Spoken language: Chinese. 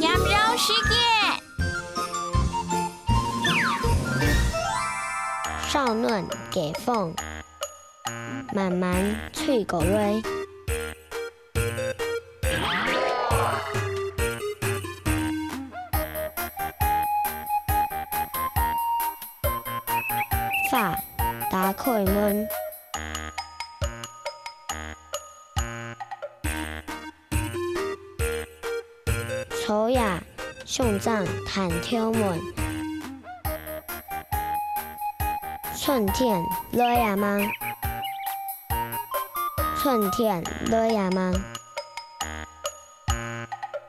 羊肉时间，少嫩给凤，慢慢脆果蕊。发开门，丑呀胸胀弹挑门，春天来呀吗？春天来呀吗？